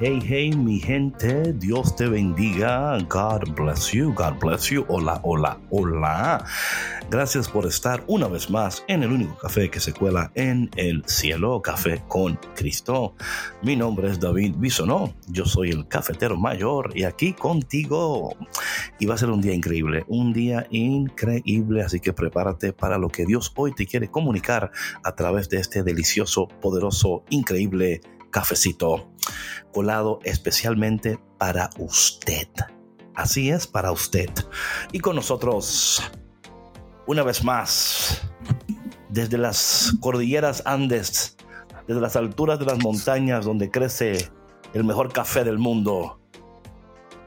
Hey, hey, mi gente, Dios te bendiga. God bless you, God bless you. Hola, hola, hola. Gracias por estar una vez más en el único café que se cuela en el cielo, Café con Cristo. Mi nombre es David Bisonó, yo soy el cafetero mayor y aquí contigo. Y va a ser un día increíble, un día increíble, así que prepárate para lo que Dios hoy te quiere comunicar a través de este delicioso, poderoso, increíble cafecito colado especialmente para usted. Así es, para usted. Y con nosotros, una vez más, desde las cordilleras Andes, desde las alturas de las montañas donde crece el mejor café del mundo,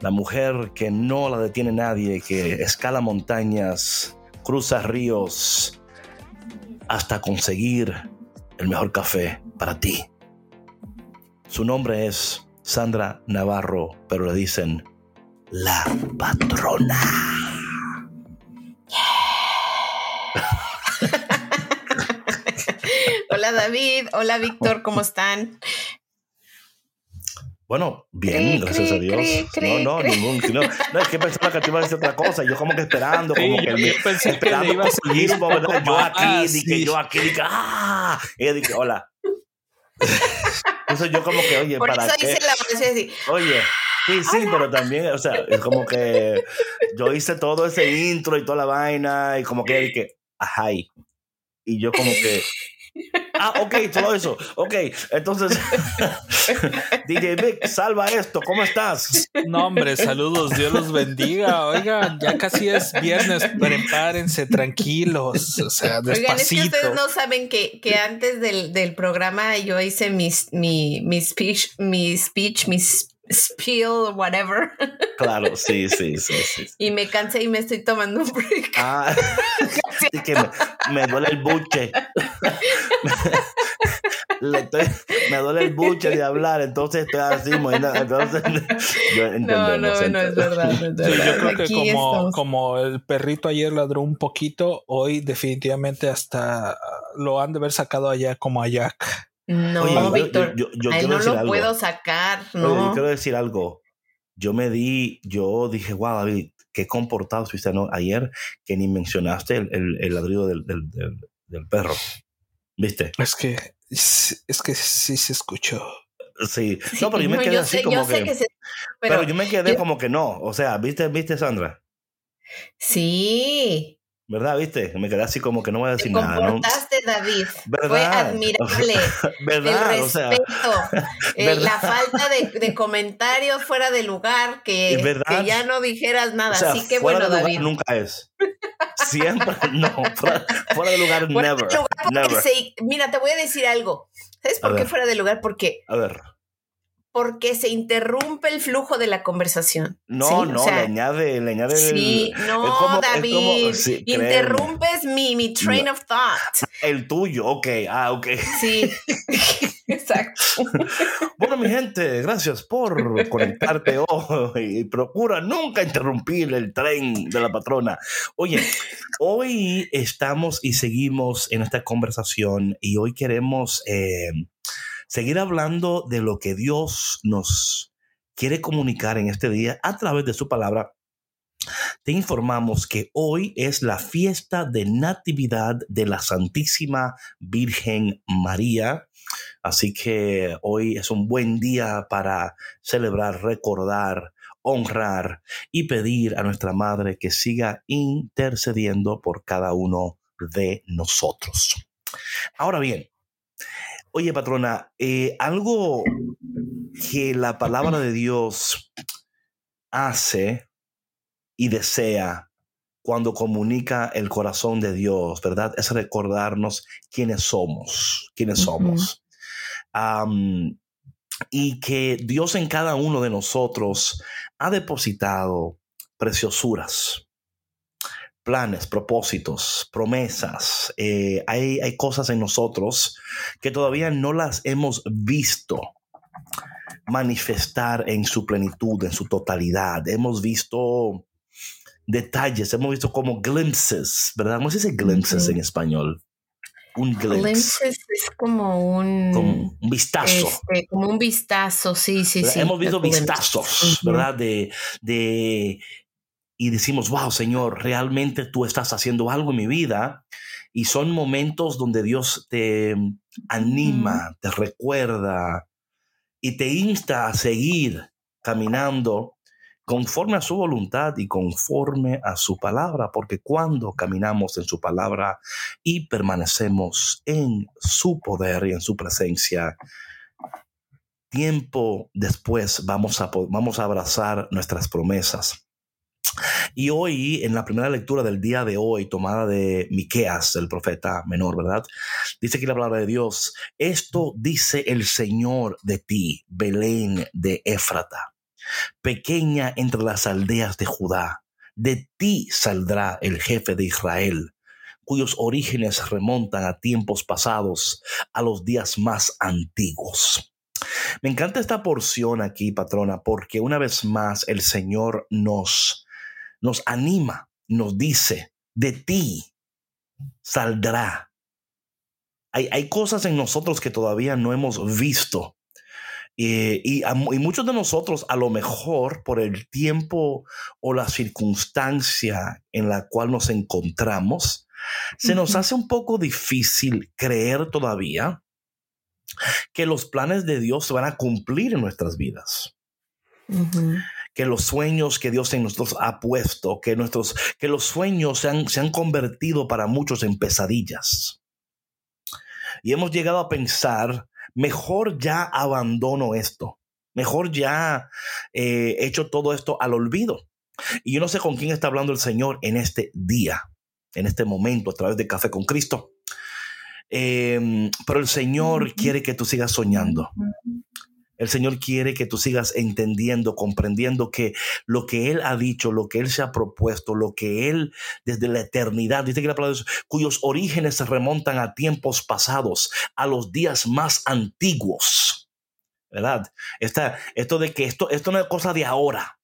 la mujer que no la detiene nadie, que escala montañas, cruza ríos, hasta conseguir el mejor café para ti. Su nombre es Sandra Navarro, pero le dicen la patrona. hola David, hola Víctor, ¿cómo están? Bueno, bien, gracias a Dios. no, no, ningún. No, no, es que pensaba que te iba a decir otra cosa. Yo como que esperando, como que yo pensé esperando que iba a seguir Yo aquí, dije, yo aquí, dije, ah. Y ella dije, hola. Entonces yo como que, oye, Por ¿para eso qué? hice la voz así. Oye, sí, sí, pero también, o sea, es como que yo hice todo ese intro y toda la vaina y como que dije, ajá. Y yo como que, ah, ok, todo eso, ok. Entonces, DJ Vic, salva esto, ¿cómo estás? No, hombre, saludos, Dios los bendiga. Oigan, ya casi es viernes, prepárense tranquilos, o sea, Oigan, es que despacito. ustedes no saben que, que antes del, del programa yo hice mi, mi, mi speech, mi speech, mi s- spiel, whatever. Claro, sí, sí, sí, sí. Y me cansé y me estoy tomando un break. Ah, sí que me, me duele el buche. Le estoy- me duele el buche de hablar, entonces estoy así, entonces yo No, entendemos, no, no es verdad. No es Sí, verdad. yo creo que como, estamos. como el perrito ayer ladró un poquito, hoy definitivamente hasta lo han de haber sacado allá como a Jack. No, Oye, Víctor, yo- yo a él quiero no lo algo. puedo sacar, Oye, yo ¿no? quiero decir algo. Yo me di, yo dije, wow, David, qué comportado fuiste ¿no? ayer que ni mencionaste el, el, el ladrido del, del, del, del perro. ¿Viste? Es que, es que sí se escuchó. Sí. Sí, No, pero yo me no, quedé así sé, como que. que se- pero, pero yo me quedé como que no. O sea, ¿viste, viste, Sandra? sí, ¿Verdad? ¿Viste? Me quedé así como que no voy a te decir nada, ¿no? comportaste, David. Fue admirable. ¿Verdad? el O sea, respeto, eh, ¿verdad? la falta de, de comentarios fuera de lugar, que, que ya no dijeras nada. o sea, Así que fuera bueno, de lugar David. nunca es. Siempre, no. Fuera, fuera de lugar, Fuera never. de lugar Never. se- mira, te voy a decir algo. ¿Sabes A por qué ver. fuera de lugar? Porque, A ver. Porque se interrumpe el flujo de la conversación. No, ¿sí? O no, sea, le añade, le añade Sí, el, no, como- David. como- sí, créeme. interrumpes mi, mi train No. of thought. el tuyo, ok, ah, ok. Sí, exacto. Bueno, mi gente, gracias por conectarte hoy y procura nunca interrumpir el tren de la patrona. Oye, hoy estamos y seguimos en esta conversación y hoy queremos eh, seguir hablando de lo que Dios nos quiere comunicar en este día a través de su palabra. Te informamos que hoy es la fiesta de Natividad de la Santísima Virgen María. Así que hoy es un buen día para celebrar, recordar, honrar y pedir a nuestra Madre que siga intercediendo por cada uno de nosotros. Ahora bien, Oye, patrona, eh, algo que la palabra de Dios hace y desea cuando comunica el corazón de Dios, ¿verdad? Es recordarnos quiénes somos, quiénes somos. y que Dios en cada uno de nosotros ha depositado preciosuras, planes, propósitos, promesas. Eh, hay, hay cosas en nosotros que todavía no las hemos visto manifestar en su plenitud, en su totalidad. Hemos visto detalles, hemos visto como glimpses, ¿verdad? ¿Cómo se dice glimpses en español? Un glimpse. es como un, como un vistazo. Este, como un vistazo, sí, sí, sí. Hemos visto vistazos, ¿verdad? De, de, y decimos, wow, Señor, realmente tú estás haciendo algo en mi vida. Y son momentos donde Dios te anima, te recuerda y te insta a seguir caminando conforme a su voluntad y conforme a su palabra, porque cuando caminamos en su palabra y permanecemos en su poder y en su presencia, tiempo después vamos a, vamos a abrazar nuestras promesas. Y hoy, en la primera lectura del día de hoy, tomada de Miqueas, el profeta menor, ¿verdad? Dice aquí la palabra de Dios: Esto dice el Señor de ti, Belén de Éfrata pequeña entre las aldeas de Judá. De ti saldrá el jefe de Israel, cuyos orígenes remontan a tiempos pasados, a los días más antiguos. Me encanta esta porción aquí, patrona, porque una vez más el Señor nos, nos anima, nos dice, de ti saldrá. Hay, hay cosas en nosotros que todavía no hemos visto, eh, y, muchos de nosotros, a lo mejor por el tiempo o la circunstancia en la cual nos encontramos, se nos hace un poco difícil creer todavía que los planes de Dios se van a cumplir en nuestras vidas. Que los sueños que Dios en nosotros ha puesto, que, nuestros, que los sueños se han, se han convertido para muchos en pesadillas. Y hemos llegado a pensar mejor ya abandono esto, mejor ya he eh, hecho todo esto al olvido. Y yo no sé con quién está hablando el Señor en este día, en este momento, a través de Café con Cristo. Em, pero el Señor quiere que tú sigas soñando. El Señor quiere que tú sigas entendiendo, comprendiendo que lo que Él ha dicho, lo que Él se ha propuesto, lo que Él desde la eternidad, dice que la palabra cuyos orígenes se remontan a tiempos pasados, a los días más antiguos. ¿Verdad? esto de que esto, esto no es cosa de ahora.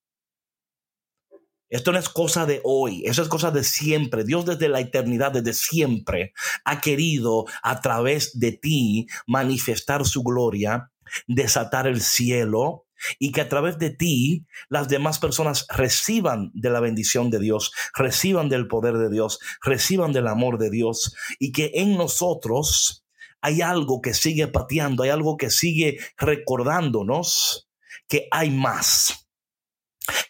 Esto no es cosa de hoy, eso es cosa de siempre. Dios desde la eternidad, desde siempre, ha querido a través de ti manifestar su gloria desatar el cielo y que a través de ti las demás personas reciban de la bendición de Dios, reciban del poder de Dios, reciban del amor de Dios y que en nosotros hay algo que sigue pateando, hay algo que sigue recordándonos que hay más.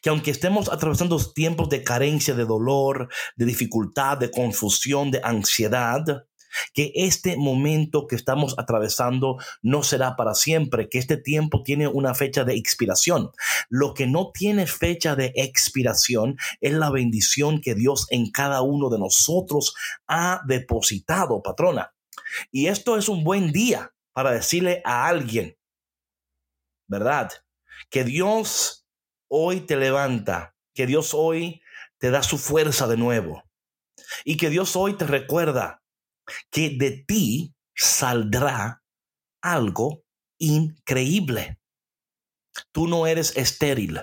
Que aunque estemos atravesando tiempos de carencia, de dolor, de dificultad, de confusión, de ansiedad, que este momento que estamos atravesando no será para siempre, que este tiempo tiene una fecha de expiración. Lo que no tiene fecha de expiración es la bendición que Dios en cada uno de nosotros ha depositado, patrona. Y esto es un buen día para decirle a alguien, ¿verdad? Que Dios hoy te levanta, que Dios hoy te da su fuerza de nuevo y que Dios hoy te recuerda que de ti saldrá algo increíble. Tú no eres estéril.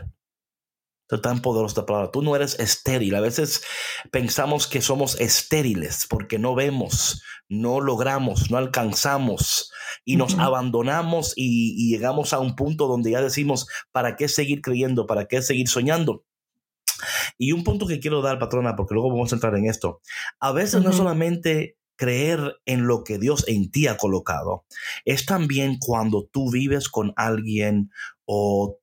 Es tan poderosa palabra. Tú no eres estéril. A veces pensamos que somos estériles porque no vemos, no logramos, no alcanzamos y nos abandonamos y, y, llegamos a un punto donde ya decimos, ¿para qué seguir creyendo? ¿Para qué seguir soñando? Y un punto que quiero dar, patrona, porque luego vamos a entrar en esto. A veces no solamente creer en lo que Dios en ti ha colocado, es también cuando tú vives con alguien o,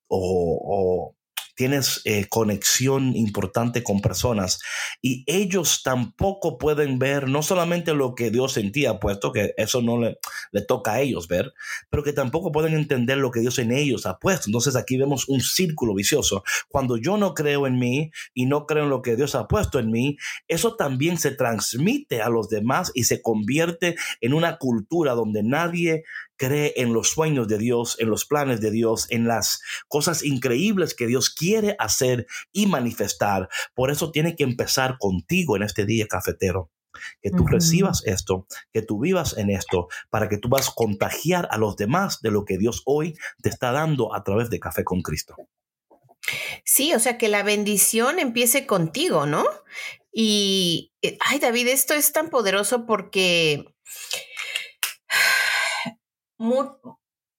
tienes eh, conexión importante con personas y ellos tampoco pueden ver no solamente lo que Dios sentía, puesto que eso no le, le toca a ellos ver, pero que tampoco pueden entender lo que Dios en ellos ha puesto. Entonces aquí vemos un círculo vicioso. Cuando yo no creo en mí y no creo en lo que Dios ha puesto en mí, eso también se transmite a los demás y se convierte en una cultura donde nadie cree en los sueños de Dios, en los planes de Dios, en las cosas increíbles que Dios quiere hacer y manifestar. Por eso tiene que empezar contigo en este día cafetero. Que tú recibas esto, que tú vivas en esto, para que tú vas a contagiar a los demás de lo que Dios hoy te está dando a través de Café con Cristo. Sí, o sea, que la bendición empiece contigo, ¿no? Y, eh, ay, David, esto es tan poderoso porque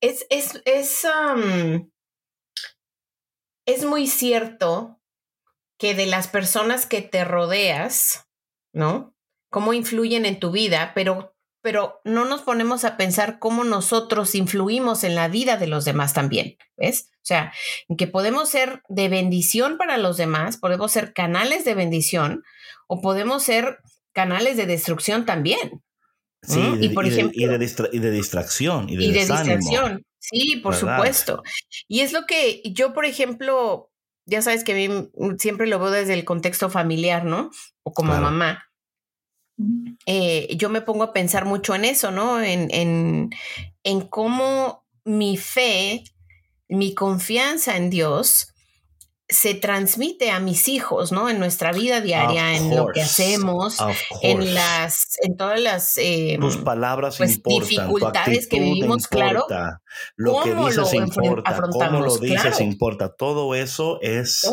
es, es, es, es muy cierto que de las personas que te rodeas, ¿no? Cómo influyen en tu vida, pero, pero no nos ponemos a pensar cómo nosotros influimos en la vida de los demás también, ¿ves? O sea, que podemos ser de bendición para los demás, podemos ser canales de bendición o podemos ser canales de destrucción también. Sí, y, por ejemplo, y, de distracción. Y de, distracción. Sí, por supuesto. Y es lo que yo, por ejemplo, ya sabes que a mí siempre lo veo desde el contexto familiar, ¿no? O como mamá. Eh, yo me pongo a pensar mucho en eso, ¿no? En, en, en cómo mi fe, mi confianza en Dios se transmite a mis hijos, ¿no? En nuestra vida diaria, en lo que hacemos, en las, en todas las eh, palabras pues, dificultades que vivimos, claro. Lo que dices importa, cómo lo dices importa. Todo eso es.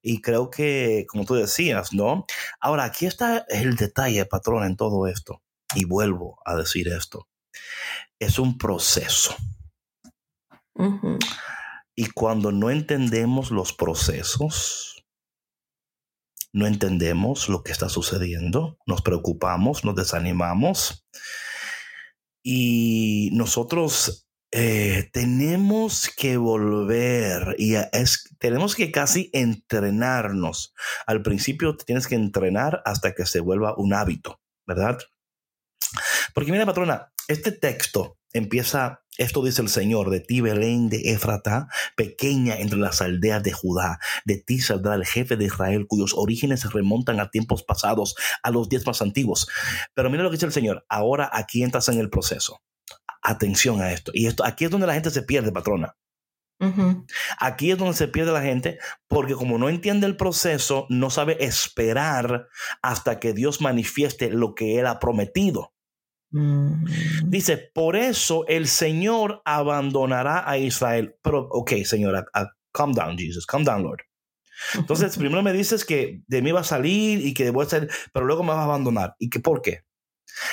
Y creo que, como tú decías, ¿no? Ahora, aquí está el detalle, patrón, en todo esto. Y vuelvo a decir esto. Es un proceso. Y cuando no entendemos los procesos, no entendemos lo que está sucediendo, nos preocupamos, nos desanimamos y nosotros eh, tenemos que volver y es, tenemos que casi entrenarnos. Al principio tienes que entrenar hasta que se vuelva un hábito, ¿verdad? Porque mira, patrona, este texto empieza, esto dice el Señor, de ti Belén de Éfrata, pequeña entre las aldeas de Judá, de ti saldrá el jefe de Israel, cuyos orígenes se remontan a tiempos pasados, a los días más antiguos. Pero mira lo que dice el Señor, ahora aquí entras en el proceso. Atención a esto. Y esto, aquí es donde la gente se pierde, patrona. Aquí es donde se pierde la gente porque como no entiende el proceso, no sabe esperar hasta que Dios manifieste lo que Él ha prometido. Mm. Dice, por eso el Señor abandonará a Israel. Pero, ok, Señora, calm down, Jesus, calm down, Lord. Entonces, primero me dices que de mí va a salir y que debo ser, pero luego me vas a abandonar. ¿Y que por qué?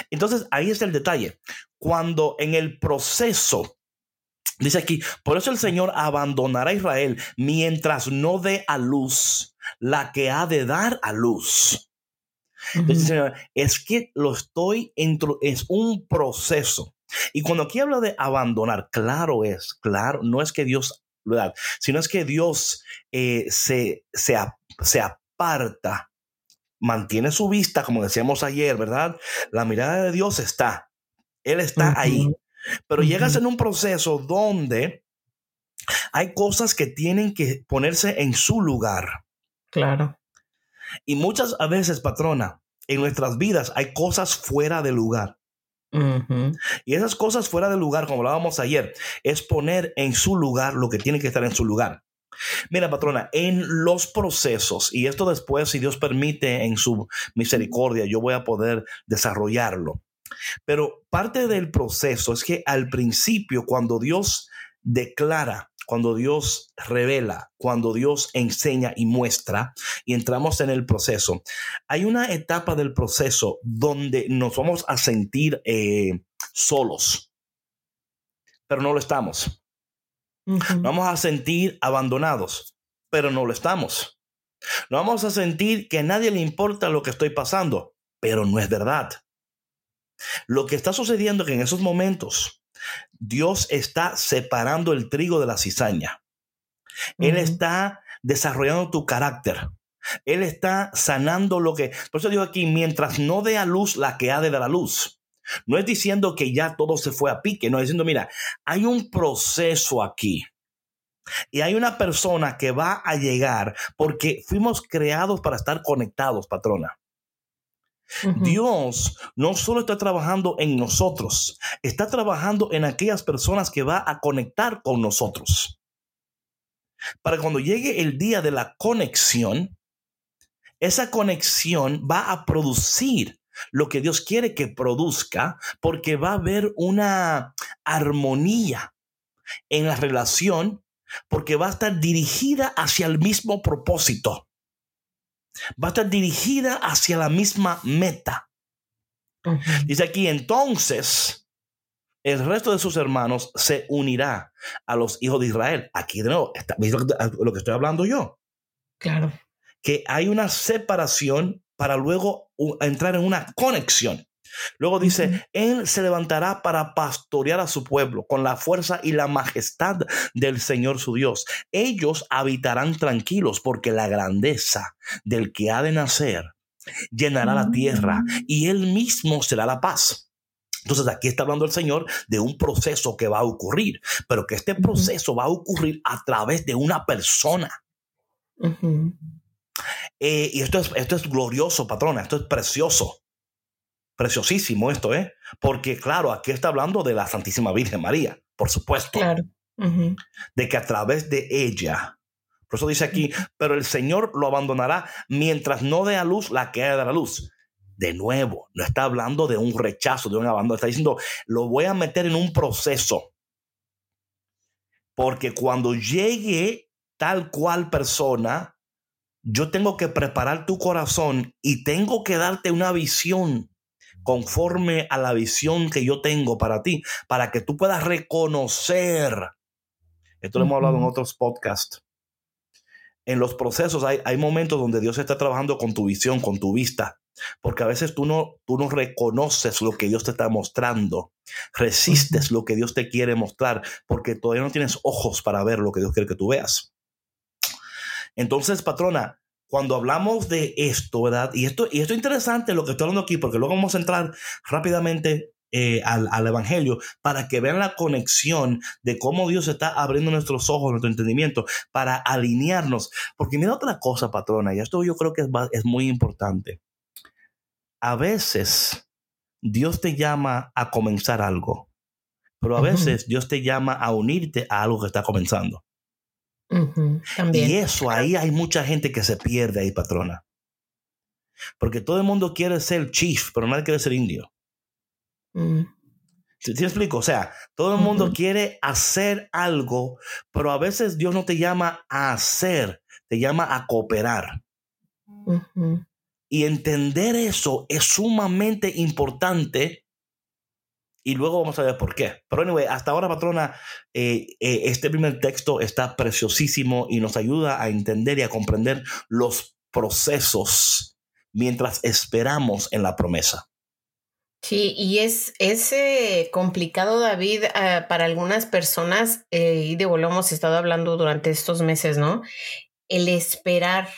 Entonces, ahí está el detalle. Cuando en el proceso, dice aquí, por eso el Señor abandonará a Israel mientras no dé a luz la que ha de dar a luz. Entonces, es que lo estoy, es un proceso. Y cuando aquí habla de abandonar, claro es, claro, no es que Dios lo da, sino es que Dios eh, se, se, se aparta, mantiene su vista, como decíamos ayer, ¿verdad? La mirada de Dios está, Él está ahí. Pero llegas en un proceso donde hay cosas que tienen que ponerse en su lugar. Claro. Y muchas veces, patrona, en nuestras vidas hay cosas fuera de lugar. Y esas cosas fuera de lugar, como hablábamos ayer, es poner en su lugar lo que tiene que estar en su lugar. Mira, patrona, en los procesos, y esto después, si Dios permite, en su misericordia, yo voy a poder desarrollarlo. Pero parte del proceso es que al principio, cuando Dios declara cuando Dios revela, cuando Dios enseña y muestra y entramos en el proceso, hay una etapa del proceso donde nos vamos a sentir eh, solos, pero no lo estamos. Nos vamos a sentir abandonados, pero no lo estamos. Nos vamos a sentir que a nadie le importa lo que estoy pasando, pero no es verdad. Lo que está sucediendo es que en esos momentos Dios está separando el trigo de la cizaña. Él está desarrollando tu carácter. Él está sanando lo que... Por eso digo aquí, mientras no dé a luz la que ha de dar a luz. No es diciendo que ya todo se fue a pique, no es diciendo, mira, hay un proceso aquí. Y hay una persona que va a llegar porque fuimos creados para estar conectados, patrona. Dios no solo está trabajando en nosotros, está trabajando en aquellas personas que va a conectar con nosotros. Para cuando llegue el día de la conexión, esa conexión va a producir lo que Dios quiere que produzca porque va a haber una armonía en la relación porque va a estar dirigida hacia el mismo propósito. Va a estar dirigida hacia la misma meta. Dice aquí, entonces, el resto de sus hermanos se unirá a los hijos de Israel. Aquí de nuevo, ¿ves lo que estoy hablando yo? Claro. Que hay una separación para luego entrar en una conexión. Luego dice, Él se levantará para pastorear a su pueblo con la fuerza y la majestad del Señor su Dios. Ellos habitarán tranquilos porque la grandeza del que ha de nacer llenará la tierra mm. y Él mismo será la paz. Entonces aquí está hablando el Señor de un proceso que va a ocurrir, pero que este proceso va a ocurrir a través de una persona. Eh, y esto es, esto es glorioso, patrona, esto es precioso preciosísimo esto, ¿eh? Porque claro, aquí está hablando de la Santísima Virgen María, por supuesto. Claro. De que a través de ella, por eso dice aquí, pero el Señor lo abandonará mientras no dé a luz la que ha de dar a luz. De nuevo, no está hablando de un rechazo, de un abandono, está diciendo, lo voy a meter en un proceso. Porque cuando llegue tal cual persona, yo tengo que preparar tu corazón y tengo que darte una visión conforme a la visión que yo tengo para ti, para que tú puedas reconocer. Esto lo hemos hablado en otros podcasts. En los procesos hay, hay momentos donde Dios está trabajando con tu visión, con tu vista, porque a veces tú no, tú no reconoces lo que Dios te está mostrando, resistes lo que Dios te quiere mostrar, porque todavía no tienes ojos para ver lo que Dios quiere que tú veas. Entonces, patrona, cuando hablamos de esto, ¿verdad? Y esto, y esto es interesante lo que estoy hablando aquí, porque luego vamos a entrar rápidamente eh, al, al, Evangelio para que vean la conexión de cómo Dios está abriendo nuestros ojos, nuestro entendimiento, para alinearnos. Porque mira otra cosa, patrona, y esto yo creo que es, es muy importante. A veces Dios te llama a comenzar algo, pero a veces Dios te llama a unirte a algo que está comenzando. Y eso, ahí hay mucha gente que se pierde ahí, patrona. Porque todo el mundo quiere ser chief, pero nadie quiere ser indio. Mm. ¿Sí, te explico? O sea, todo el mundo quiere hacer algo, pero a veces Dios no te llama a hacer, te llama a cooperar. Y entender eso es sumamente importante y luego vamos a ver por qué. Pero anyway, hasta ahora, patrona, eh, eh, este primer texto está preciosísimo y nos ayuda a entender y a comprender los procesos mientras esperamos en la promesa. Sí, y es, es eh, complicado, David, para algunas personas, y de hemos estado hablando durante estos meses, ¿no? El esperar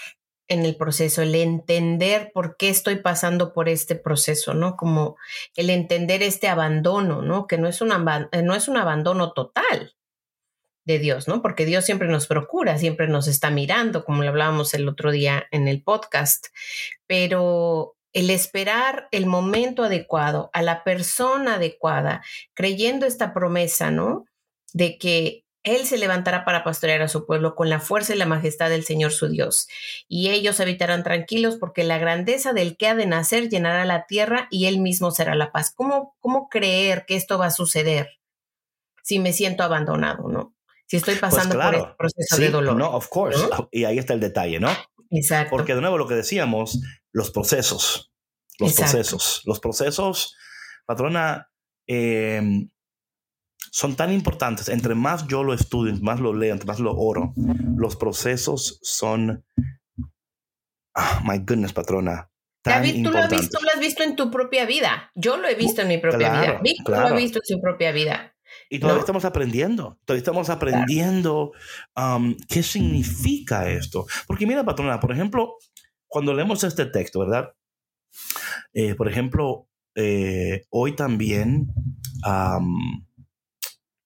en el proceso, el entender por qué estoy pasando por este proceso, ¿no? Como el entender este abandono, ¿no? Que no es un, no es un abandono total de Dios, ¿no? Porque Dios siempre nos procura, siempre nos está mirando, como le hablábamos el otro día en el podcast, pero el esperar el momento adecuado, a la persona adecuada, creyendo esta promesa, ¿no? De que él se levantará para pastorear a su pueblo con la fuerza y la majestad del Señor su Dios. Y ellos habitarán tranquilos porque la grandeza del que ha de nacer llenará la tierra y él mismo será la paz. ¿Cómo, cómo creer que esto va a suceder si me siento abandonado, no? Si estoy pues pasando por este proceso de dolor. No, of course. Y ahí está el detalle, ¿no? Exacto. Porque de nuevo lo que decíamos, los procesos. Los procesos. Los procesos, patrona, eh, son tan importantes. Entre más yo lo estudio, más lo leo, entre más lo oro, los procesos son. Oh, my goodness, patrona. David, tú lo, has visto, tú lo, has visto, en tu propia vida. Yo lo he visto en mi propia vida. Víctor lo ha visto en su propia vida. Y todavía estamos aprendiendo, todavía estamos aprendiendo um, qué significa esto. Porque mira, patrona, por ejemplo, cuando leemos este texto, ¿verdad? Eh, por ejemplo, eh, hoy también,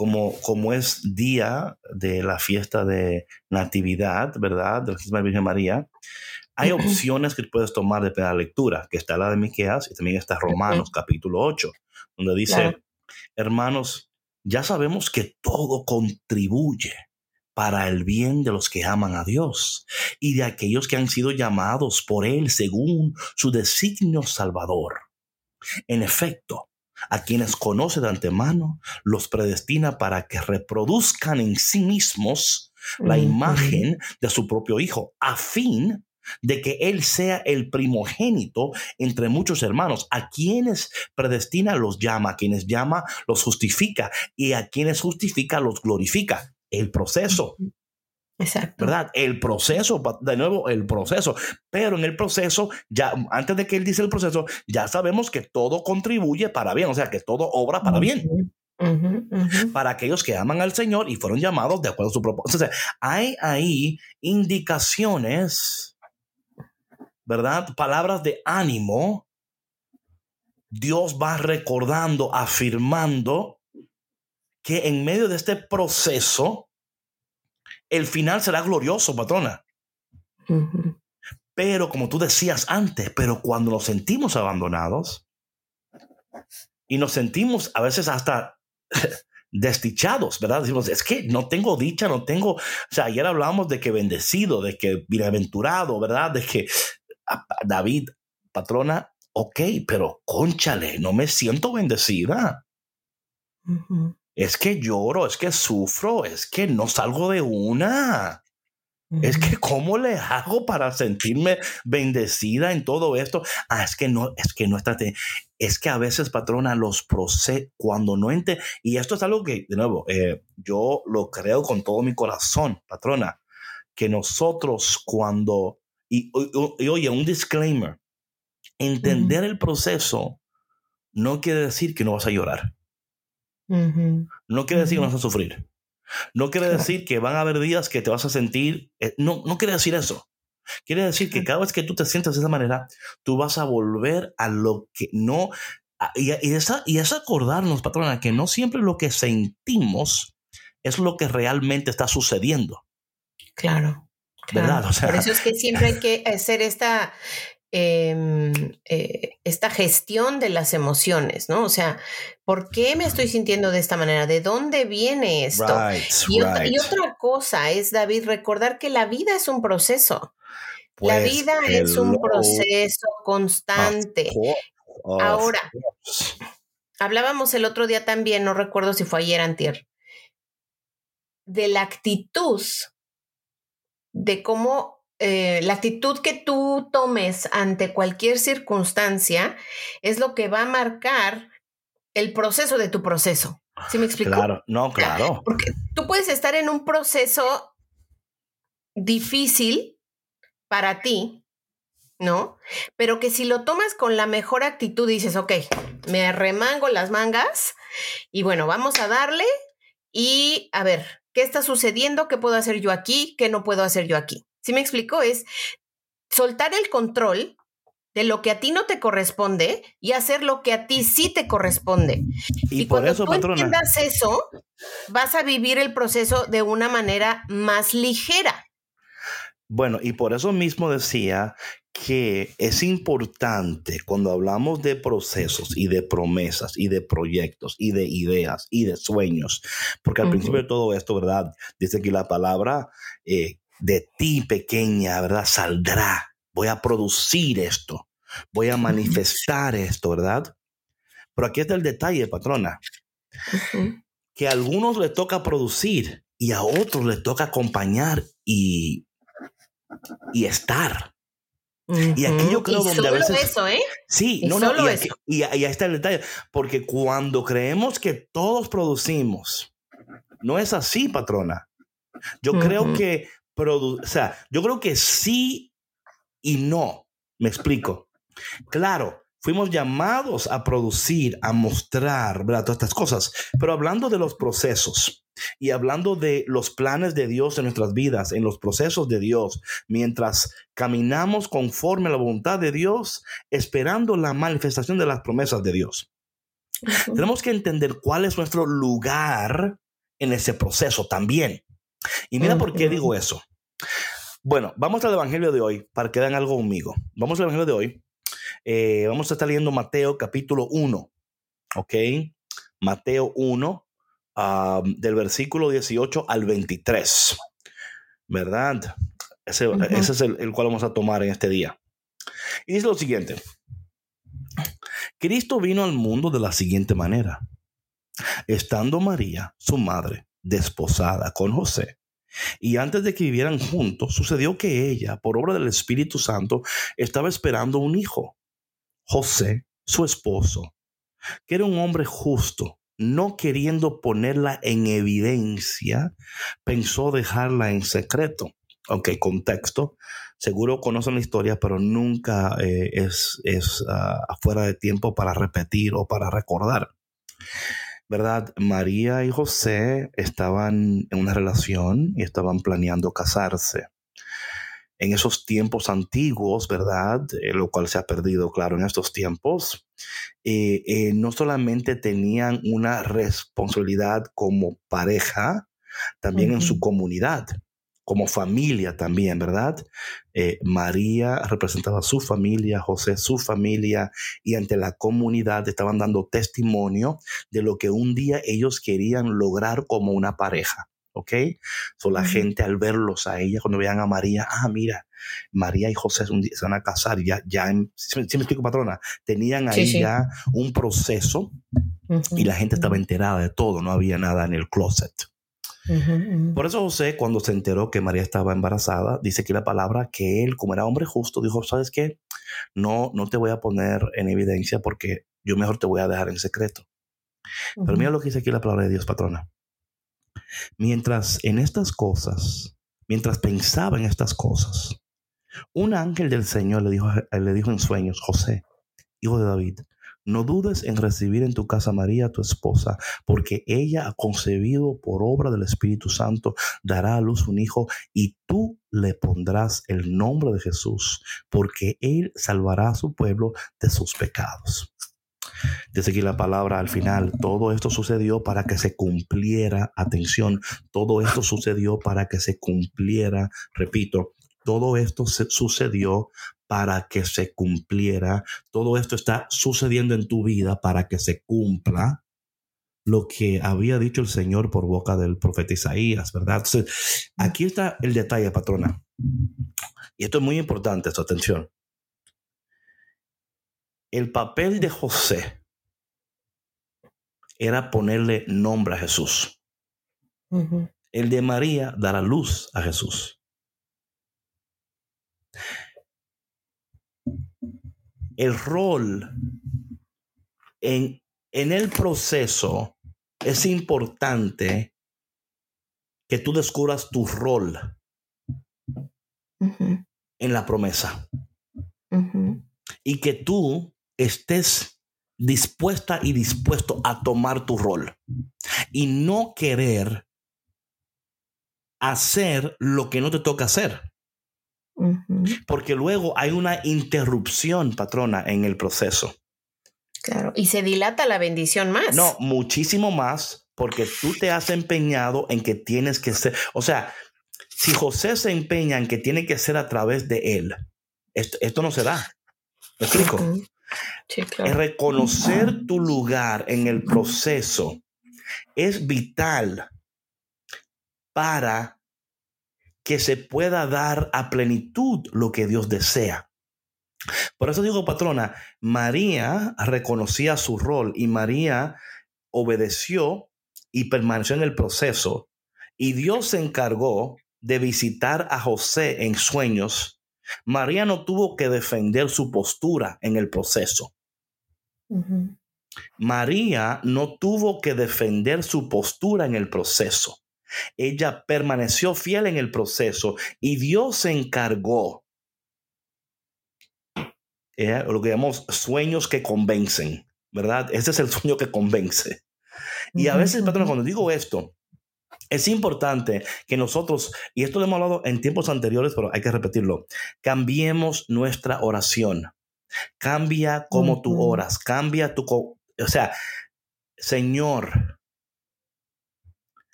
como, como es día de la fiesta de Natividad, ¿verdad? De la Virgen María, hay opciones que puedes tomar de la lectura, que está la de Miqueas y también está Romanos, capítulo 8, donde dice, hermanos, ya sabemos que todo contribuye para el bien de los que aman a Dios y de aquellos que han sido llamados por Él según su designio salvador. En efecto, a quienes conoce de antemano, los predestina para que reproduzcan en sí mismos la imagen de su propio Hijo, a fin de que Él sea el primogénito entre muchos hermanos. A quienes predestina los llama, a quienes llama los justifica y a quienes justifica los glorifica el proceso. Exacto. ¿Verdad? El proceso, de nuevo, el proceso. Pero en el proceso, ya antes de que él dice el proceso, ya sabemos que todo contribuye para bien, o sea, que todo obra para bien. Para aquellos que aman al Señor y fueron llamados de acuerdo a su propósito. sea, hay ahí indicaciones, ¿verdad? Palabras de ánimo. Dios va recordando, afirmando que en medio de este proceso, el final será glorioso, patrona. Pero como tú decías antes, pero cuando nos sentimos abandonados y nos sentimos a veces hasta desdichados, ¿verdad? Decimos, es que no tengo dicha, no tengo, o sea, ayer hablábamos de que bendecido, de que bienaventurado, ¿verdad? De que ah, David, patrona, ok, pero conchale, no me siento bendecida es que lloro, es que sufro, es que no salgo de una. Es que cómo le hago para sentirme bendecida en todo esto. Ah, es que no, es que no está, es que a veces patrona los procesos cuando no ente y esto es algo que de nuevo eh, yo lo creo con todo mi corazón, patrona, que nosotros cuando y, oye un disclaimer, entender el proceso no quiere decir que no vas a llorar. No quiere decir que vas a sufrir. No quiere decir que van a haber días que te vas a sentir. Eh, no, no quiere decir eso. Quiere decir que cada vez que tú te sientas de esa manera, tú vas a volver a lo que no. y, y, esa, y es acordarnos, patrona, que no siempre lo que sentimos es lo que realmente está sucediendo. Claro. ¿Verdad? Por eso es que siempre hay que hacer esta, Em, eh, esta gestión de las emociones, ¿no? O sea, ¿por qué me estoy sintiendo de esta manera? ¿De dónde viene esto? y, Otra, cosa es, David, recordar que la vida es un proceso. la pues, vida es un proceso constante. Ahora, hablábamos el otro día también, no recuerdo si fue ayer antier, de la actitud de cómo eh, la actitud que tú tomes ante cualquier circunstancia es lo que va a marcar el proceso de tu proceso. ¿Sí me explico? Claro, no, claro. Porque tú puedes estar en un proceso difícil para ti, ¿no? Pero que si lo tomas con la mejor actitud, dices, ok, me remango las mangas y bueno, vamos a darle y a ver, ¿qué está sucediendo? ¿Qué puedo hacer yo aquí? ¿Qué no puedo hacer yo aquí? ¿Sí me explico? Es soltar el control de lo que a ti no te corresponde y hacer lo que a ti sí te corresponde. Y, por cuando eso, tú entiendas eso, vas a vivir el proceso de una manera más ligera. Bueno, y por eso mismo decía que es importante cuando hablamos de procesos y de promesas y de proyectos y de ideas y de sueños, porque al principio de todo esto, ¿verdad? Dice que la palabra eh, de ti pequeña, ¿verdad? Saldrá. Voy a producir esto. Voy a manifestar esto, ¿verdad? Pero aquí está el detalle, patrona. Que a algunos les toca producir y a otros les toca acompañar y, y estar. Y aquí yo creo donde a veces. Eso, ¿eh? Sí, no, no. Y, ahí está el detalle. Porque cuando creemos que todos producimos, no es así, patrona. Yo creo que o sea, yo creo que sí y no. Me explico. Claro, fuimos llamados a producir, a mostrar, ¿verdad? Todas estas cosas. Pero hablando de los procesos y hablando de los planes de Dios en nuestras vidas, en los procesos de Dios, mientras caminamos conforme a la voluntad de Dios, esperando la manifestación de las promesas de Dios. Tenemos que entender cuál es nuestro lugar en ese proceso también. Y mira por qué digo eso. Bueno, vamos al Evangelio de hoy para que vean algo conmigo. Vamos al Evangelio de hoy. Eh, vamos a estar leyendo Mateo capítulo 1. ¿Ok? Mateo 1, del versículo 18 al 23. ¿Verdad? Ese, es el, el cual vamos a tomar en este día. Y dice lo siguiente. Cristo vino al mundo de la siguiente manera. Estando María, su madre, desposada con José, y antes de que vivieran juntos, sucedió que ella, por obra del Espíritu Santo, estaba esperando un hijo. José, su esposo, que era un hombre justo, no queriendo ponerla en evidencia, pensó dejarla en secreto. Ok, contexto. Seguro conocen la historia, pero nunca eh, es, es ah, fuera de tiempo para repetir o para recordar. ¿Verdad? María y José estaban en una relación y estaban planeando casarse. En esos tiempos antiguos, ¿verdad? Eh, lo cual se ha perdido, claro, en estos tiempos, eh, eh, no solamente tenían una responsabilidad como pareja, también en su comunidad como familia también, ¿verdad? Eh, María representaba su familia, José su familia, y ante la comunidad estaban dando testimonio de lo que un día ellos querían lograr como una pareja. ¿Ok? So, la gente al verlos a ella, cuando vean a María, ah, mira, María y José se van a casar, ya, ya, si me explico, patrona, tenían ahí ya un proceso y la gente estaba enterada de todo, no había nada en el closet. Por eso José, cuando se enteró que María estaba embarazada, dice aquí la palabra que él, como era hombre justo, dijo, ¿sabes qué? No, no te voy a poner en evidencia porque yo mejor te voy a dejar en secreto. Pero mira lo que dice aquí la palabra de Dios, patrona. Mientras en estas cosas, mientras pensaba en estas cosas, un ángel del Señor le dijo, le dijo en sueños, José, hijo de David, no dudes en recibir en tu casa María, tu esposa, porque ella ha concebido por obra del Espíritu Santo, dará a luz un hijo y tú le pondrás el nombre de Jesús, porque él salvará a su pueblo de sus pecados. Dice aquí la palabra al final, todo esto sucedió para que se cumpliera, atención, todo esto sucedió para que se cumpliera, repito, todo esto sucedió para que se cumpliera. Todo esto está sucediendo en tu vida para que se cumpla lo que había dicho el Señor por boca del profeta Isaías, ¿verdad? Entonces, aquí está el detalle, patrona. Y esto es muy importante, su atención. El papel de José era ponerle nombre a Jesús. El de María dará luz a Jesús. El rol en, en el proceso es importante que tú descubras tu rol en la promesa. Y que tú estés dispuesta y dispuesto a tomar tu rol. Y no querer hacer lo que no te toca hacer. Porque luego hay una interrupción, patrona, en el proceso. Claro, y se dilata la bendición más. No, muchísimo más, porque tú te has empeñado en que tienes que ser, o sea, si José se empeña en que tiene que ser a través de él, esto, no se da. ¿Me explico? Sí, claro. Reconocer tu lugar en el proceso es vital para que se pueda dar a plenitud lo que Dios desea. Por eso digo, patrona, María reconocía su rol y María obedeció y permaneció en el proceso. Y Dios se encargó de visitar a José en sueños. María no tuvo que defender su postura en el proceso. María no tuvo que defender su postura en el proceso. Ella permaneció fiel en el proceso y Dios se encargó. eh, lo que llamamos sueños que convencen, ¿verdad? Ese es el sueño que convence. Y a veces, patrona, cuando digo esto, es importante que nosotros, y esto lo hemos hablado en tiempos anteriores, pero hay que repetirlo, cambiemos nuestra oración. Cambia como tú oras, cambia tu... O sea, Señor,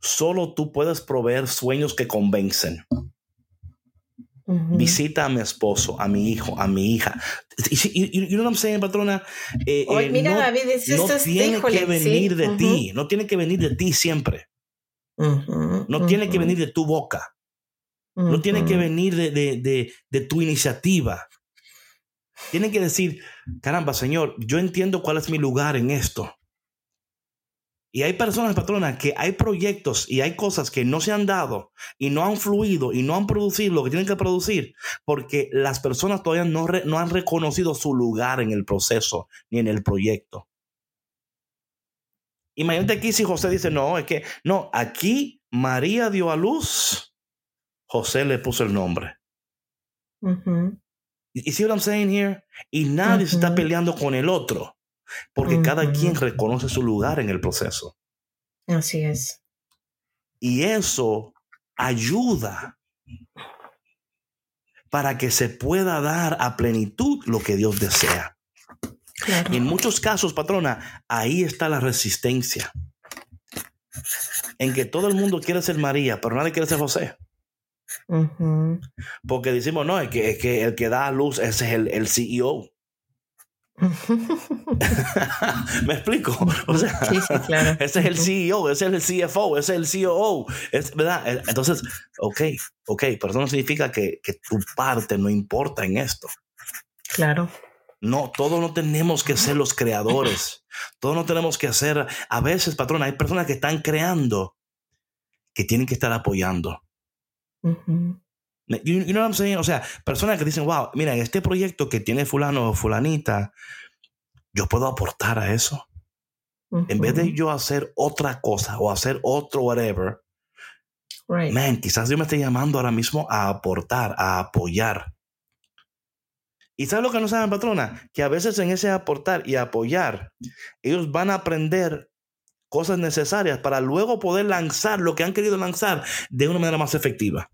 solo tú puedes proveer sueños que convencen. Visita a mi esposo, a mi hijo, a mi hija. Y, you know what patrona? Eh, eh, mira, no, David, no tiene que venir de ti, no tiene que venir de ti siempre. no tiene que venir de tu boca. No tiene que venir de, de, de, tu iniciativa. Tiene que decir, caramba, Señor, yo entiendo cuál es mi lugar en esto. Y hay personas, patrona, que hay proyectos y hay cosas que no se han dado y no han fluido y no han producido lo que tienen que producir porque las personas todavía no, no han reconocido su lugar en el proceso ni en el proyecto. Imagínate aquí si José dice, no, es que, no, aquí María dio a luz, José le puso el nombre. ¿Y see what I'm saying here? Y nadie se está peleando con el otro porque cada quien reconoce su lugar en el proceso. Así es. Y eso ayuda para que se pueda dar a plenitud lo que Dios desea. Y en muchos casos, patrona, ahí está la resistencia. En que todo el mundo quiere ser María, pero nadie quiere ser José. Porque decimos, no, es que, que el que da a luz ese es el, el CEO. ¿Me explico? O sea, ese es el CEO, ese es el CFO, ese es el COO, es, ¿verdad? Entonces, ok, ok, pero eso no significa que, que tu parte no importa en esto. Claro. No, todos no tenemos que ser los creadores. Todos no tenemos que hacer. A veces, patrón, hay personas que están creando que tienen que estar apoyando. You, know what I'm saying? O sea, personas que dicen, wow, mira, este proyecto que tiene fulano o fulanita, yo puedo aportar a eso. En vez de yo hacer otra cosa o hacer otro whatever, man, quizás yo me esté llamando ahora mismo a aportar, a apoyar. ¿Y sabes lo que no saben, patrona? Que a veces en ese aportar y apoyar, ellos van a aprender cosas necesarias para luego poder lanzar lo que han querido lanzar de una manera más efectiva.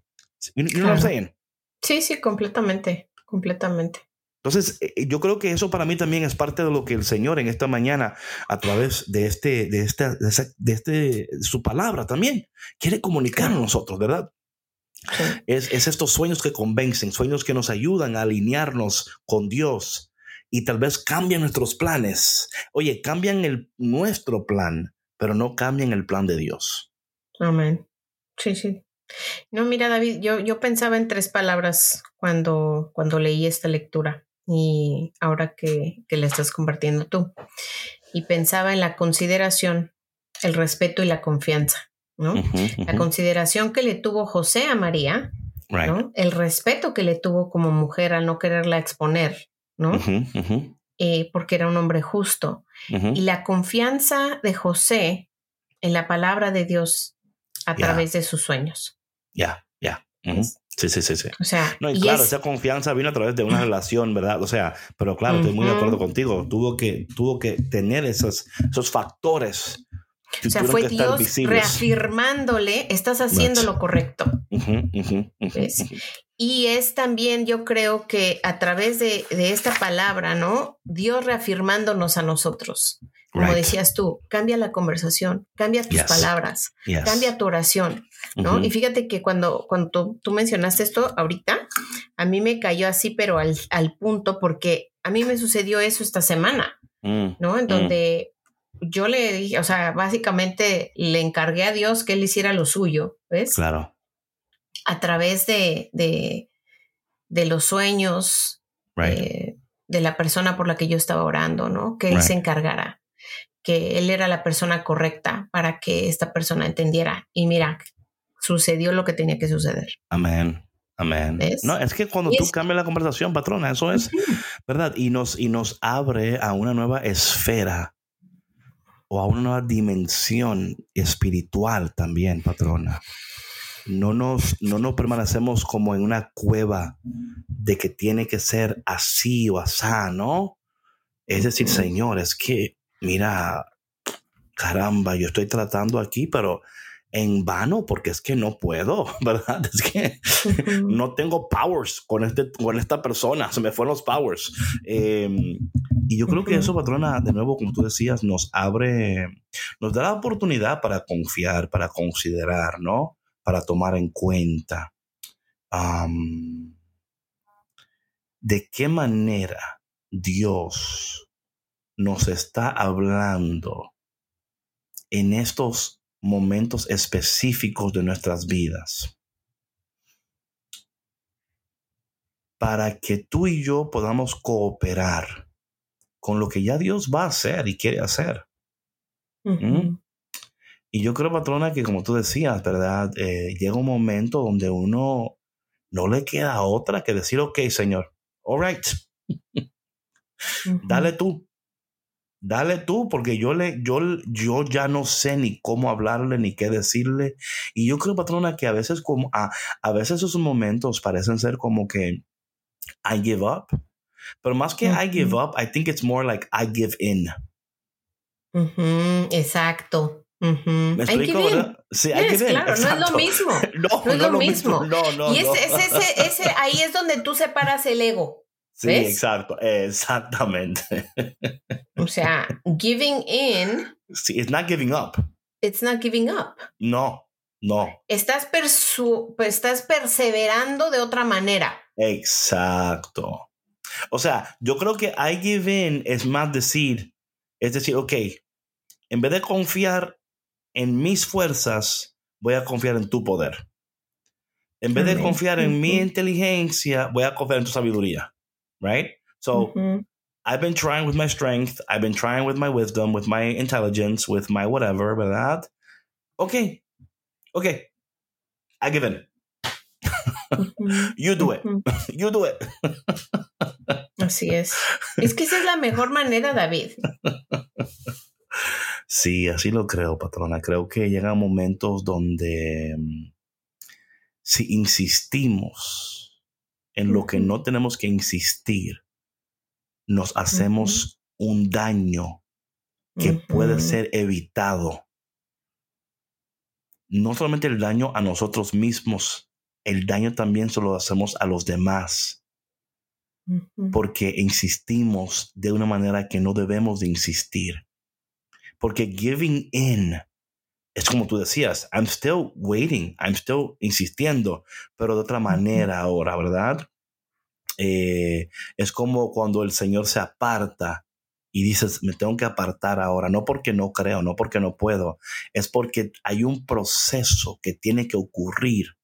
Sí, sí, completamente, completamente. Entonces, eh, eh, yo creo que eso para mí también es parte de lo que el Señor en esta mañana, a través de este, de esta, de, este, su palabra también, quiere comunicar a nosotros, ¿verdad? Es, es, estos sueños que convencen, sueños que nos ayudan a alinearnos con Dios y tal vez cambian nuestros planes. Oye, cambian el, nuestro plan, pero no cambian el plan de Dios. Amén. Sí, sí. No, mira, David, yo, yo pensaba en tres palabras cuando, cuando leí esta lectura y ahora que, que la estás compartiendo tú. Y pensaba en la consideración, el respeto y la confianza, ¿no? La consideración que le tuvo José a María, ¿no? El respeto que le tuvo como mujer al no quererla exponer, ¿no? Eh, porque era un hombre justo. Y la confianza de José en la palabra de Dios a través de sus sueños. Ya, ya. Sí, sí, sí, sí. O sea, no, y, claro, esa confianza vino a través de una relación, ¿verdad? O sea, pero claro, estoy muy de acuerdo contigo. Tuvo que, tuvo que tener esos, esos factores. O sea, fue Dios reafirmándole, estás haciendo lo correcto. Y es también, yo creo que a través de, de, esta palabra, ¿no? Dios reafirmándonos a nosotros. Como decías tú, cambia la conversación, cambia tus palabras, cambia tu oración, ¿no? Y fíjate que cuando, cuando tú, mencionaste esto ahorita, a mí me cayó así, pero al, al punto, porque a mí me sucedió eso esta semana, mm, ¿no? En mm. donde yo le dije, o sea, básicamente le encargué a Dios que él hiciera lo suyo, ¿ves? Claro. A través de, de, de los sueños eh, de la persona por la que yo estaba orando, ¿no? Que él se encargara que él era la persona correcta para que esta persona entendiera. Y mira, sucedió lo que tenía que suceder. Amén. Amén. No, es que cuando tú cambias la conversación, patrona, eso es verdad. Y nos, y nos abre a una nueva esfera o a una nueva dimensión espiritual también, patrona. no nos, no nos permanecemos como en una cueva de que tiene que ser así o asá, ¿no? Es decir, Señor, es que, mira, caramba, yo estoy tratando aquí, pero en vano porque es que no puedo, ¿verdad? Es que no tengo powers con, este, con esta persona, se me fueron los powers. Em, y yo creo que eso, patrona, de nuevo, como tú decías, nos abre, nos da la oportunidad para confiar, para considerar, ¿no? Para tomar en cuenta. ¿De qué manera Dios nos está hablando en estos momentos específicos de nuestras vidas para que tú y yo podamos cooperar con lo que ya Dios va a hacer y quiere hacer. ¿Mm? Y yo creo, patrona, que como tú decías, ¿verdad? Eh, llega un momento donde uno no le queda otra que decir, ok, Señor, all right, dale tú, Dale tú, porque yo, le, yo, yo ya no sé ni cómo hablarle ni qué decirle. Y yo creo, patrona, que a veces, como, a, a veces esos momentos parecen ser como que I give up. Pero más que I give up, I think it's more like I give in. Exacto. ¿Me explico, verdad? Sí, I give in. Claro, no es lo mismo. no, no, es lo, mismo. No, no, y ese, ese, ese, ahí es donde tú separas el ego. Sí, exacto, exactamente. O sea, giving in. Sí, it's not giving up. It's not giving up. No, no. Estás, persu estás perseverando de otra manera. Exacto. O sea, yo creo que I give in es más decir, es decir, ok, en vez de confiar en mis fuerzas, voy a confiar en tu poder. En vez de confiar en mi inteligencia, voy a confiar en tu sabiduría right? So mm-hmm. I've been trying with my strength, I've been trying with my wisdom, with my intelligence, with my whatever, ¿verdad? Okay, okay, I give in. Mm-hmm. you do it. Mm-hmm. You do it. Así es. Es que esa es la mejor manera, David. Sí, así lo creo, patrona. Creo que llegan momentos donde mm, si insistimos en lo que no tenemos que insistir, nos hacemos un daño que puede ser evitado. No solamente el daño a nosotros mismos, el daño también se lo hacemos a los demás. Porque insistimos de una manera que no debemos de insistir. Porque giving in es como tú decías, I'm still waiting, I'm still insistiendo, pero de otra manera ahora, ¿verdad? Eh, es como cuando el Señor se aparta y dices, me tengo que apartar ahora, no porque no creo, no porque no puedo, es porque hay un proceso que tiene que ocurrir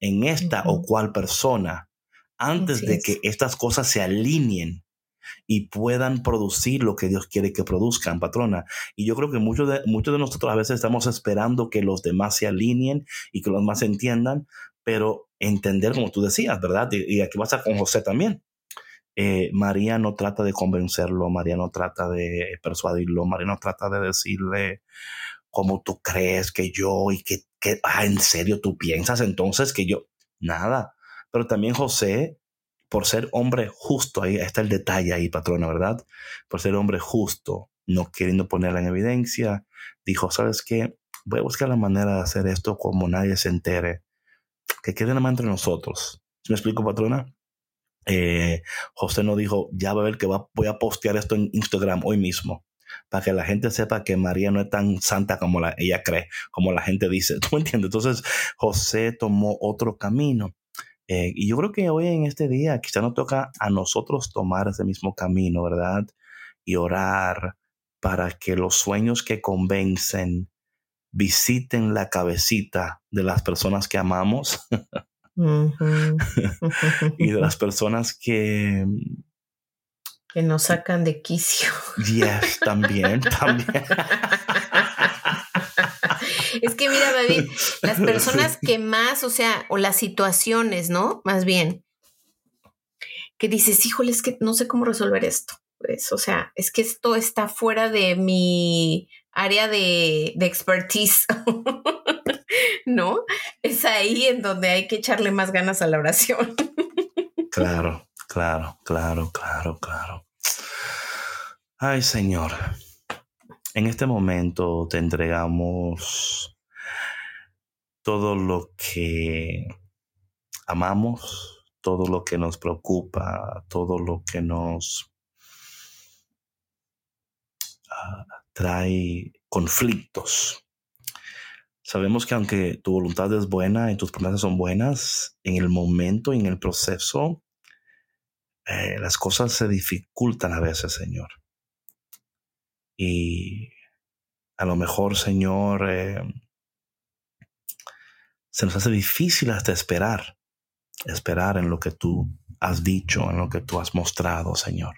en esta o cual persona antes de que estas cosas se alineen y puedan producir lo que Dios quiere que produzcan, patrona. Y yo creo que muchos de, muchos de nosotros a veces estamos esperando que los demás se alineen y que los demás entiendan, pero entender, como tú decías, ¿verdad? Y, aquí pasa con José también. Eh, María no trata de convencerlo, María no trata de persuadirlo, María no trata de decirle cómo tú crees que yo y que, que ah, en serio tú piensas entonces que yo, nada. Pero también José por ser hombre justo, ahí está el detalle ahí, patrona, ¿verdad? Por ser hombre justo, no queriendo ponerla en evidencia, dijo, ¿sabes qué? Voy a buscar la manera de hacer esto como nadie se entere, que quede nada más entre nosotros. ¿Me explico, patrona? Eh, José no dijo, ya va a ver que voy a postear esto en Instagram hoy mismo, para que la gente sepa que María no es tan santa como la, ella cree, como la gente dice. ¿Tú me entiendes? Entonces José tomó otro camino. Eh, y yo creo que hoy en este día quizá nos toca a nosotros tomar ese mismo camino, ¿verdad? Y orar para que los sueños que convencen visiten la cabecita de las personas que amamos y de las personas que... Que nos sacan de quicio. Yes, también, también. Es que mira, David, las personas que más, o sea, o las situaciones, ¿no? Más bien, que dices, híjole, es que no sé cómo resolver esto. Pues, o sea, es que esto está fuera de mi área de, de expertise, ¿no? es ahí en donde hay que echarle más ganas a la oración. Claro, claro, claro, claro, claro. Ay, Señor, en este momento te entregamos todo lo que amamos, todo lo que nos preocupa, todo lo que nos ah, trae conflictos. Sabemos que aunque tu voluntad es buena y tus promesas son buenas, en el momento, en el proceso, eh, las cosas se dificultan a veces, Señor. Y a lo mejor, Señor, eh, se nos hace difícil hasta esperar, esperar en lo que tú has dicho, en lo que tú has mostrado, Señor.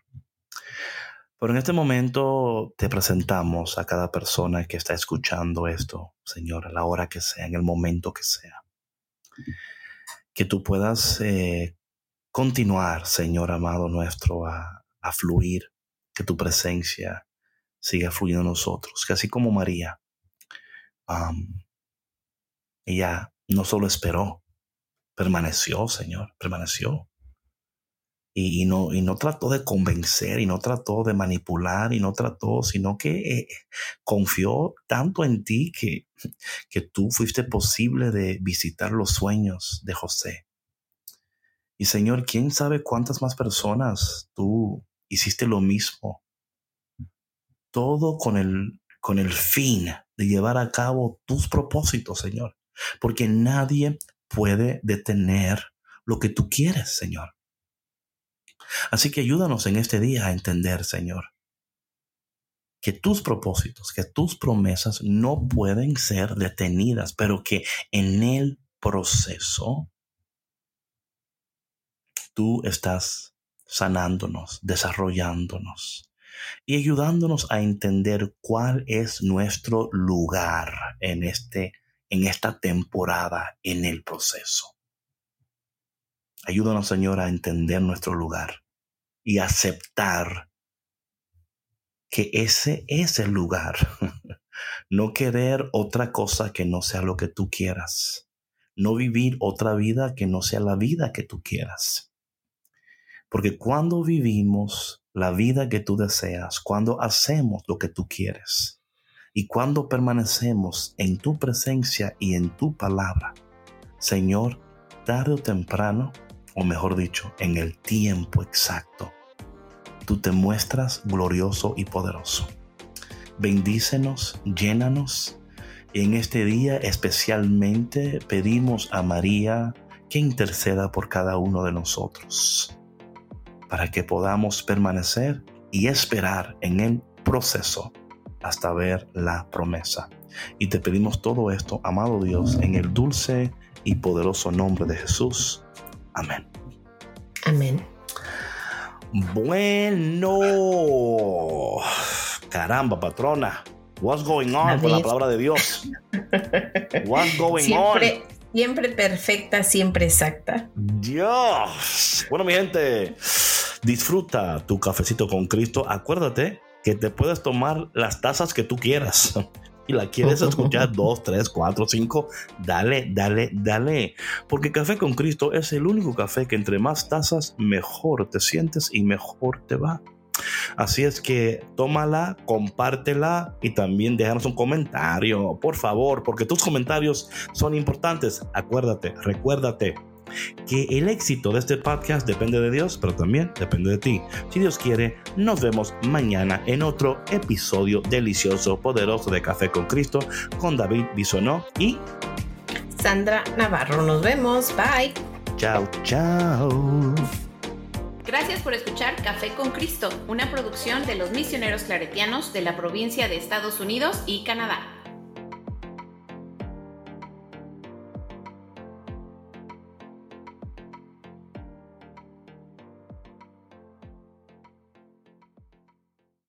Pero en este momento te presentamos a cada persona que está escuchando esto, Señor, a la hora que sea, en el momento que sea. Que tú puedas eh, continuar, Señor amado nuestro, a, fluir, que tu presencia siga fluyendo en nosotros, que así como María, ella no solo esperó, permaneció, Señor, permaneció y, no, y no trató de convencer, y no trató de manipular, y no trató, sino que eh, confió tanto en ti que, que tú fuiste posible de visitar los sueños de José. Y Señor, quién sabe cuántas más personas tú hiciste lo mismo. Todo con el, con el fin de llevar a cabo tus propósitos, Señor. Porque nadie puede detener lo que tú quieres, Señor. Así que ayúdanos en este día a entender, Señor, que tus propósitos, que tus promesas no pueden ser detenidas, pero que en el proceso tú estás sanándonos, desarrollándonos y ayudándonos a entender cuál es nuestro lugar en este en esta temporada en el proceso. Ayúdanos, Señor, a entender nuestro lugar y aceptar que ese es el lugar. no querer otra cosa que no sea lo que tú quieras. No vivir otra vida que no sea la vida que tú quieras. Porque cuando vivimos la vida que tú deseas, cuando hacemos lo que tú quieres y cuando permanecemos en tu presencia y en tu palabra, Señor, tarde o temprano o mejor dicho, en el tiempo exacto, tú te muestras glorioso y poderoso. Bendícenos, llénanos. En este día especialmente pedimos a María que interceda por cada uno de nosotros, para que podamos permanecer y esperar en el proceso hasta ver la promesa. Y te pedimos todo esto, amado Dios, en el dulce y poderoso nombre de Jesús. Amén. Amén. Bueno, caramba, patrona. What's going on con la palabra de Dios? What's going siempre, on? Siempre perfecta, siempre exacta. Dios. Bueno, mi gente, disfruta tu cafecito con Cristo. Acuérdate que te puedes tomar las tazas que tú quieras y la quieres escuchar dos, tres, cuatro, cinco, dale, dale, dale. Porque Café con Cristo es el único café que entre más tazas, mejor te sientes y mejor te va. Así es que tómala, compártela y también déjanos un comentario, por favor, porque tus comentarios son importantes. Acuérdate, recuérdate que el éxito de este podcast depende de Dios, pero también depende de ti. Si Dios quiere, nos vemos mañana en otro episodio delicioso, poderoso de Café con Cristo con David Bisonó y Sandra Navarro. Nos vemos. Bye. Chao, chao. Gracias por escuchar Café con Cristo, una producción de los misioneros claretianos de la provincia de Estados Unidos y Canadá.